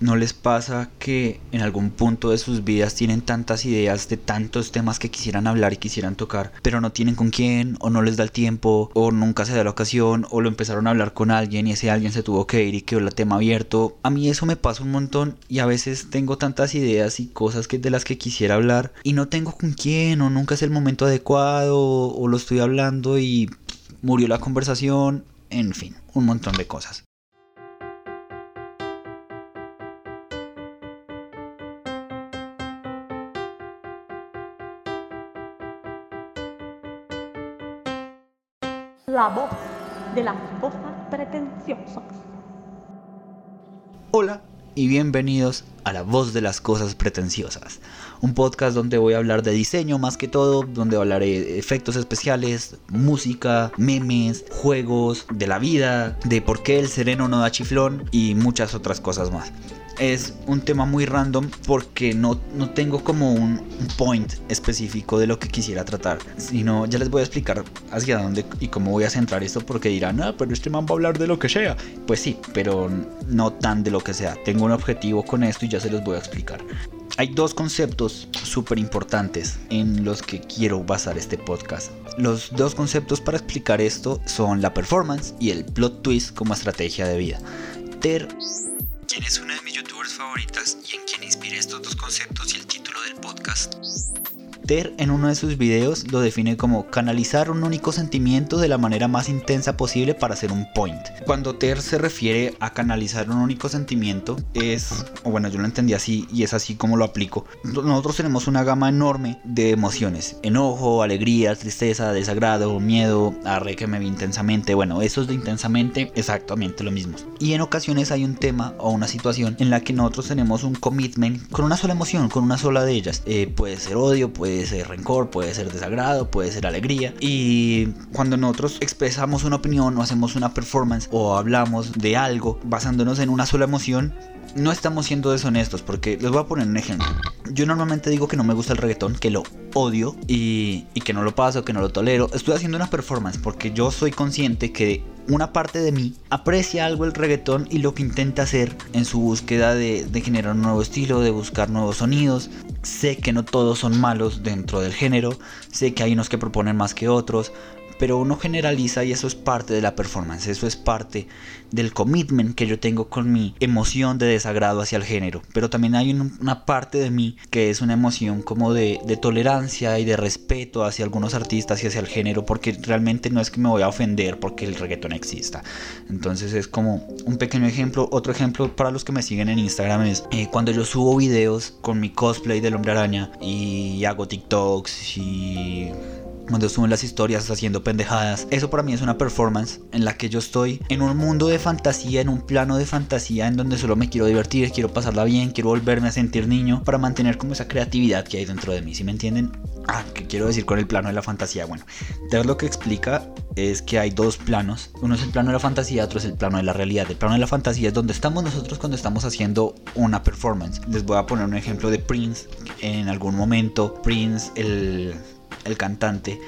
¿No les pasa que en algún punto de sus vidas tienen tantas ideas de tantos temas que quisieran hablar y quisieran tocar, pero no tienen con quién, o no les da el tiempo, o nunca se da la ocasión, o lo empezaron a hablar con alguien y ese alguien se tuvo que ir y quedó el tema abierto? A mí eso me pasa un montón y a veces tengo tantas ideas y cosas que de las que quisiera hablar y no tengo con quién, o nunca es el momento adecuado, o lo estoy hablando y murió la conversación, en fin, un montón de cosas. La voz de las voces pretenciosas. Hola y bienvenidos a La voz de las cosas pretenciosas, un podcast donde voy a hablar de diseño más que todo, donde hablaré de efectos especiales, música, memes, juegos, de la vida, de por qué el sereno no da chiflón y muchas otras cosas más es un tema muy random porque no, no tengo como un, point específico de lo que quisiera tratar, sino ya les voy a explicar hacia dónde y cómo voy a centrar esto porque dirán, ah, pero este man va a hablar de lo que sea. Pues sí, pero no tan de lo que sea. Tengo un objetivo con esto y ya se los voy a explicar. Hay dos conceptos súper importantes en los que quiero basar este podcast. Los dos conceptos para explicar esto son la performance y el plot twist como estrategia de vida. Ter ¿Quién es una de mis youtubers favoritas y en quien inspiré estos dos conceptos y el título del podcast. Ter en uno de sus videos lo define como canalizar un único sentimiento de la manera más intensa posible para hacer un point. Cuando Ter se refiere a canalizar un único sentimiento es, o bueno, yo lo entendí así y es así como lo aplico. Nosotros tenemos una gama enorme de emociones, enojo, alegría, tristeza, desagrado, miedo, arre que me vi intensamente, bueno, esos de intensamente exactamente lo mismo. Y en ocasiones hay un tema o una situación en la que nosotros tenemos un commitment con una sola emoción, con una sola de ellas. Eh, puede ser odio, puede puede ser rencor, puede ser desagrado, puede ser alegría. Y cuando nosotros expresamos una opinión o hacemos una performance o hablamos de algo basándonos en una sola emoción, no estamos siendo deshonestos porque les voy a poner un ejemplo. Yo normalmente digo que no me gusta el reggaetón, que lo odio y, y, que no lo paso, que no lo tolero. Estoy haciendo una performance porque yo soy consciente que una parte de mí aprecia algo el reggaetón y lo que intenta hacer en su búsqueda de, de generar un nuevo estilo, de buscar nuevos sonidos. Sé que no todos son malos dentro del género, sé que hay unos que proponen más que otros, pero uno generaliza y eso es parte de la performance, eso es parte del commitment que yo tengo con mi emoción de desagrado hacia el género, pero también hay una parte de mí que es una emoción como de, tolerancia y de respeto hacia algunos artistas y hacia el género, porque realmente no es que me voy a ofender porque el reggaetón exista. Entonces es como un pequeño ejemplo, otro ejemplo para los que me siguen en Instagram es eh, cuando yo subo videos con mi cosplay del hombre araña y hago TikToks y cuando suben las historias haciendo pendejadas. Eso para mí es una performance en la que yo estoy en un mundo de fantasía, en un plano de fantasía en donde solo me quiero divertir, quiero pasarla bien, quiero volverme a sentir niño para mantener como esa creatividad que hay dentro de mí, ¿sí me entienden? Ah, ¿qué quiero decir con el plano de la fantasía? Bueno, entonces lo que explica es que hay dos planos. Uno es el plano de la fantasía, otro es el plano de la realidad. El plano de la fantasía es donde estamos nosotros cuando estamos haciendo una performance. Les voy a poner un ejemplo de Prince. En algún momento, Prince, el el cantante,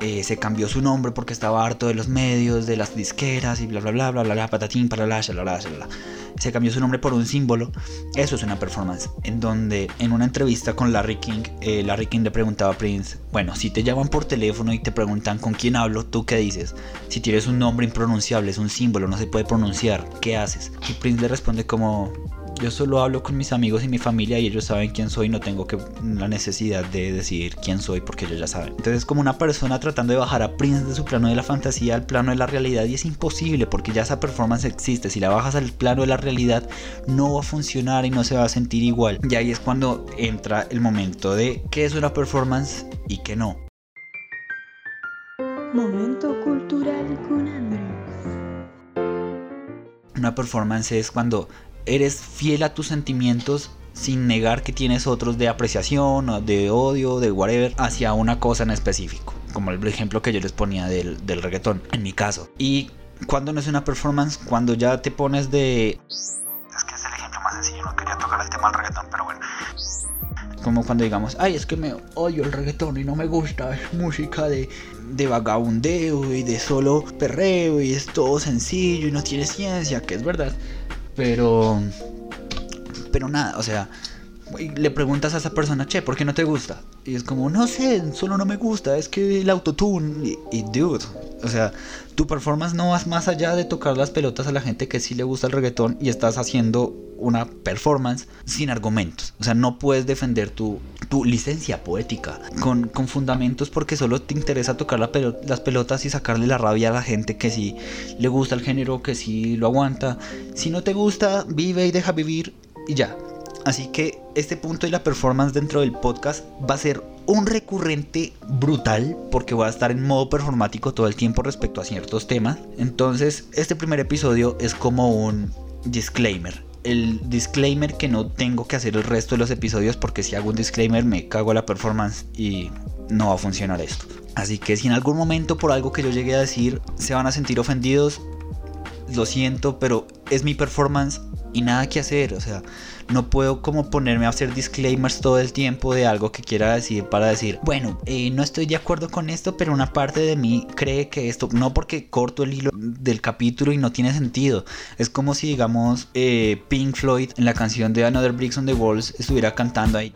eh, se cambió su nombre porque estaba harto de los medios, de las disqueras y bla bla bla bla bla, bla patatín, para la, Se cambió su nombre por un símbolo. Eso es una performance. En donde en una entrevista con Larry King, eh, Larry King le preguntaba a Prince: Bueno, si te llaman por teléfono y te preguntan con quién hablo, ¿tú qué dices? Si tienes un nombre impronunciable, es un símbolo, no se puede pronunciar, ¿qué haces? Y Prince le responde como: yo solo hablo con mis amigos y mi familia y ellos saben quién soy, no tengo que la necesidad de decir quién soy porque ellos ya saben. Entonces es como una persona tratando de bajar a Prince de su plano de la fantasía al plano de la realidad y es imposible porque ya esa performance existe. Si la bajas al plano de la realidad no va a funcionar y no se va a sentir igual. Y ahí es cuando entra el momento de qué es una performance y qué no. Momento cultural con Andrés. Una performance es cuando eres fiel a tus sentimientos sin negar que tienes otros de apreciación, de odio, de whatever, hacia una cosa en específico. Como el ejemplo que yo les ponía del, del reggaetón, en mi caso. Y cuando no es una performance, cuando ya te pones de... Es que es el ejemplo más sencillo, no quería tocar el tema del reggaetón, pero bueno. Como cuando digamos, ay, es que me odio el reggaetón y no me gusta, es música de, de vagabundeo y de solo perreo y es todo sencillo y no tiene ciencia, que es verdad. Pero Pero nada, o sea, y le preguntas a esa persona, che, ¿por qué no te gusta? Y es como, no sé, solo no me gusta, es que el autotune. Y, y dude, o sea, tu performance no vas más allá de tocar las pelotas a la gente que sí le gusta el reggaetón y estás haciendo una performance sin argumentos. O sea, no puedes defender tu, tu licencia poética con, con fundamentos porque solo te interesa tocar las pelotas y sacarle la rabia a la gente que sí le gusta el género, que sí lo aguanta. Si no te gusta, vive y deja vivir y ya. Así que este punto y la performance dentro del podcast va a ser un recurrente brutal porque voy a estar en modo performático todo el tiempo respecto a ciertos temas. Entonces, este primer episodio es como un disclaimer. El disclaimer que no tengo que hacer el resto de los episodios porque si hago un disclaimer me cago la performance y no va a funcionar esto. Así que si en algún momento por algo que yo llegué a decir se van a sentir ofendidos, lo siento, pero es mi performance y nada que hacer. O sea, no puedo como ponerme a hacer disclaimers todo el tiempo de algo que quiera decir para decir, bueno, eh, no estoy de acuerdo con esto, pero una parte de mí cree que esto, no porque corto el hilo del capítulo y no tiene sentido. Es como si, digamos, eh, Pink Floyd en la canción de Another Bricks on the Walls estuviera cantando ahí.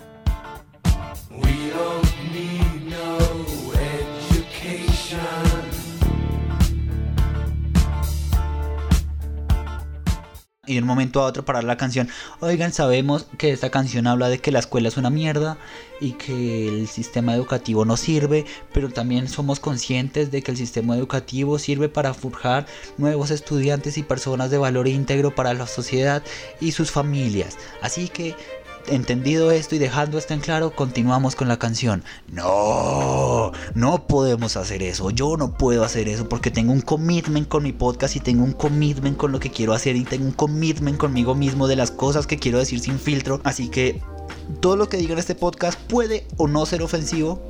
Y de un momento a otro parar la canción. Oigan, sabemos que esta canción habla de que la escuela es una mierda y que el sistema educativo no sirve, pero también somos conscientes de que el sistema educativo sirve para forjar nuevos estudiantes y personas de valor íntegro para la sociedad y sus familias. Así que entendido esto y dejando esto en claro, continuamos con la canción. No, no podemos hacer eso. Yo no puedo hacer eso porque tengo un commitment con mi podcast y tengo un commitment con lo que quiero hacer y tengo un commitment conmigo mismo de las cosas que quiero decir sin filtro. Así que todo lo que diga en este podcast puede o no ser ofensivo.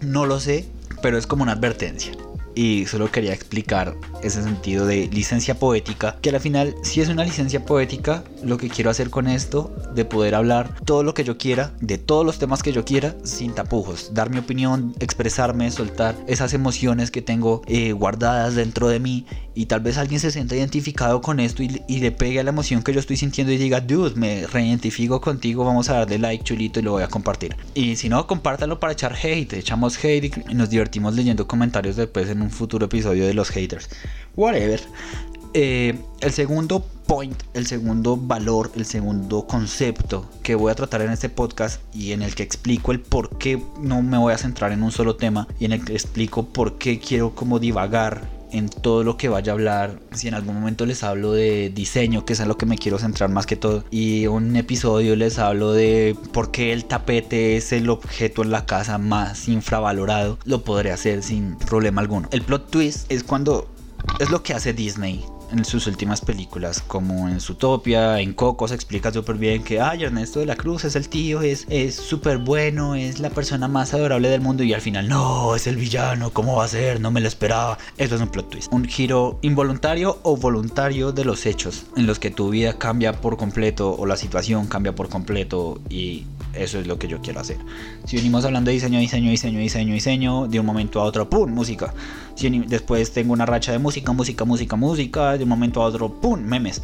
No lo sé, pero es como una advertencia. Y solo quería explicar ese sentido de licencia poética, que al final si es una licencia poética, lo que quiero hacer con esto, de poder hablar todo lo que yo quiera, de todos los temas que yo quiera, sin tapujos, dar mi opinión, expresarme, soltar esas emociones que tengo eh, guardadas dentro de mí y tal vez alguien se sienta identificado con esto y, y le pegue a la emoción que yo estoy sintiendo y diga, dude, me reidentifico contigo, vamos a darle like chulito y lo voy a compartir. Y si no, compártanlo para echar hate, echamos hate y nos divertimos leyendo comentarios después en un futuro episodio de los haters. Whatever. Eh, el segundo point, el segundo valor, el segundo concepto que voy a tratar en este podcast y en el que explico el por qué no me voy a centrar en un solo tema y en el que explico por qué quiero como divagar en todo lo que vaya a hablar. Si en algún momento les hablo de diseño, que es en lo que me quiero centrar más que todo, y un episodio les hablo de por qué el tapete es el objeto en la casa más infravalorado, lo podré hacer sin problema alguno. El plot twist es cuando es lo que hace Disney en sus últimas películas, como en Zootopia, en Coco se explica súper bien que, ay, Ernesto de la Cruz es el tío, es súper bueno, es la persona más adorable del mundo y al final, no, es el villano, ¿cómo va a ser? No me lo esperaba. Eso es un plot twist. Un giro involuntario o voluntario de los hechos en los que tu vida cambia por completo o la situación cambia por completo y eso es lo que yo quiero hacer. Si venimos hablando de diseño, diseño, diseño, diseño, diseño, de un momento a otro, ¡pum! Música. Si después tengo una racha de música, música, música, música, de un momento a otro, ¡pum! Memes.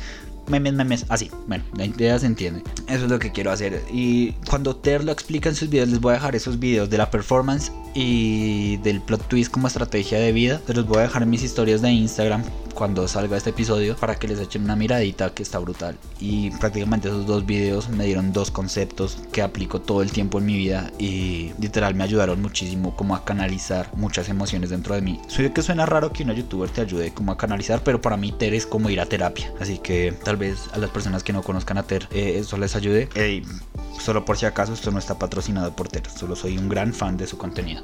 Memes, memes, así. Bueno, la idea se entiende. Eso es lo que quiero hacer. Y cuando Ter lo explica en sus videos, les voy a dejar esos videos de la performance y del plot twist como estrategia de vida. Se los voy a dejar en mis historias de Instagram cuando salga este episodio para que les echen una miradita que está brutal. Y prácticamente esos dos videos me dieron dos conceptos que aplico todo el tiempo en mi vida y literal me ayudaron muchísimo como a canalizar muchas emociones dentro de mí. Sé que suena raro que una youtuber te ayude como a canalizar, pero para mí Ter es como ir a terapia. Así que tal vez a las personas que no conozcan a Ter eh, eso les ayude. Ey, solo por si acaso esto no está patrocinado por Ter, solo soy un gran fan de su contenido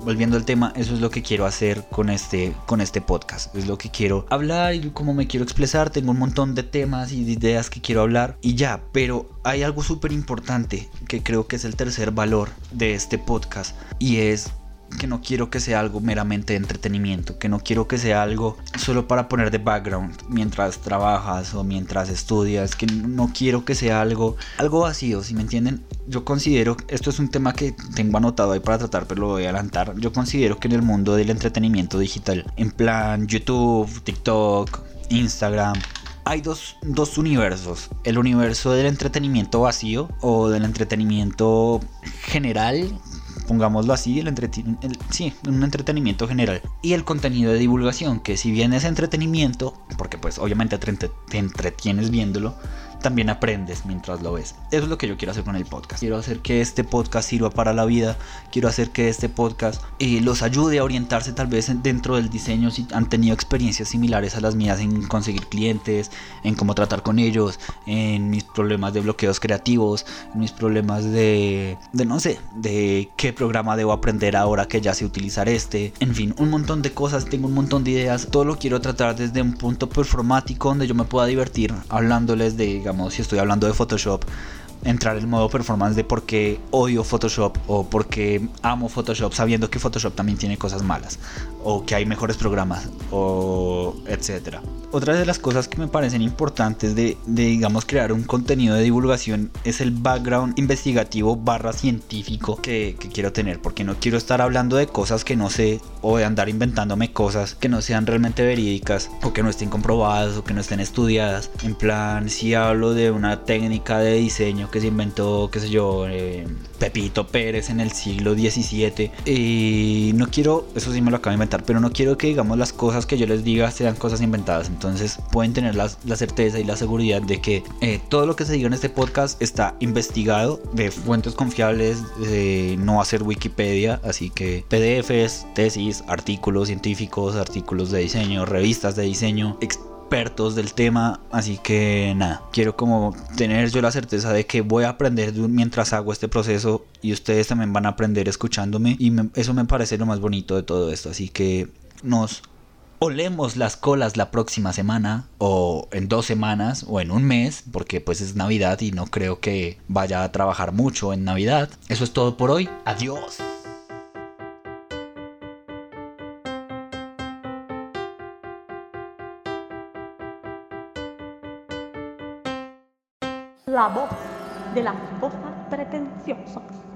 volviendo al tema, eso es lo que quiero hacer con este, con este podcast. Es lo que quiero hablar y cómo me quiero expresar. Tengo un montón de temas y de ideas que quiero hablar y ya. Pero hay algo súper importante que creo que es el tercer valor de este podcast y es que no quiero que sea algo meramente de entretenimiento, que no quiero que sea algo solo para poner de background mientras trabajas o mientras estudias, que no quiero que sea algo algo vacío, si me entienden. Yo considero, esto es un tema que tengo anotado ahí para tratar, pero lo voy a adelantar. Yo considero que en el mundo del entretenimiento digital, en plan YouTube, TikTok, Instagram, hay dos, dos universos. El universo del entretenimiento vacío o del entretenimiento general, pongámoslo así, el, el- sí, un entretenimiento general. Y el contenido de divulgación, que si bien es entretenimiento, porque pues obviamente te entretienes viéndolo, también aprendes mientras lo ves. Eso es lo que yo quiero hacer con el podcast. Quiero hacer que este podcast sirva para la vida. Quiero hacer que este podcast eh, los ayude a orientarse tal vez en- dentro del diseño si han tenido experiencias similares a las mías en conseguir clientes, en cómo tratar con ellos, en mis problemas de bloqueos creativos, en mis problemas de, de no sé, de qué programa debo aprender ahora que ya sé utilizar este. En fin, un montón de cosas, tengo un montón de ideas. Todo lo quiero tratar desde un punto performático donde yo me pueda divertir hablándoles de, digamos, si estoy hablando de Photoshop, entrar en modo performance de por qué odio Photoshop o por qué amo Photoshop sabiendo que Photoshop también tiene cosas malas o que hay mejores programas o etcétera. Otra de las cosas que me parecen importantes de, digamos crear un contenido de divulgación es el background investigativo barra científico que quiero tener porque no quiero estar hablando de cosas que no sé o de andar inventándome cosas que no sean realmente verídicas o que no estén comprobadas o que no estén estudiadas en plan si hablo de una técnica de diseño que se inventó qué sé yo eh, Pepito Pérez en el siglo XVII y no quiero eso sí me lo acabo de inventar pero no quiero que digamos las cosas que yo les diga sean cosas inventadas. Entonces pueden tener la, la certeza y la seguridad de que eh, todo lo que se diga en este podcast está investigado de fuentes confiables de no hacer Wikipedia. Así que PDFs tesis artículos científicos artículos de diseño revistas de diseño expertos del tema, así que nada, quiero como tener yo la certeza de que voy a aprender mientras hago este proceso y ustedes también van a aprender escuchándome y me- eso me parece lo más bonito de todo esto, así que nos olemos las colas la próxima semana o en dos semanas o en un mes porque pues es Navidad y no creo que vaya a trabajar mucho en Navidad. Eso es todo por hoy. Adiós. La voz de las cosas pretenciosas.